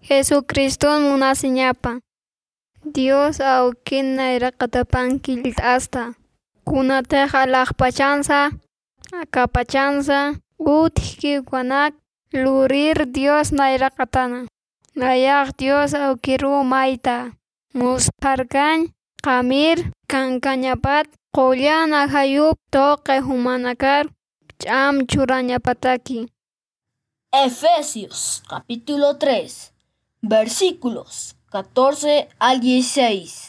Jesucristo munasiñapa. Dios aukina iraqatapan kilt'asta. Kunateja lakpachansa, akapachansa, utki guanak, lurir Dios nairaqatana. Nayak Dios aukiru maita. Musparkan, qamir, kankañapat, qollana hayup, toqe humanakar, ch'am churañapataki. Efesios capítulo 3 versículos 14 al 16.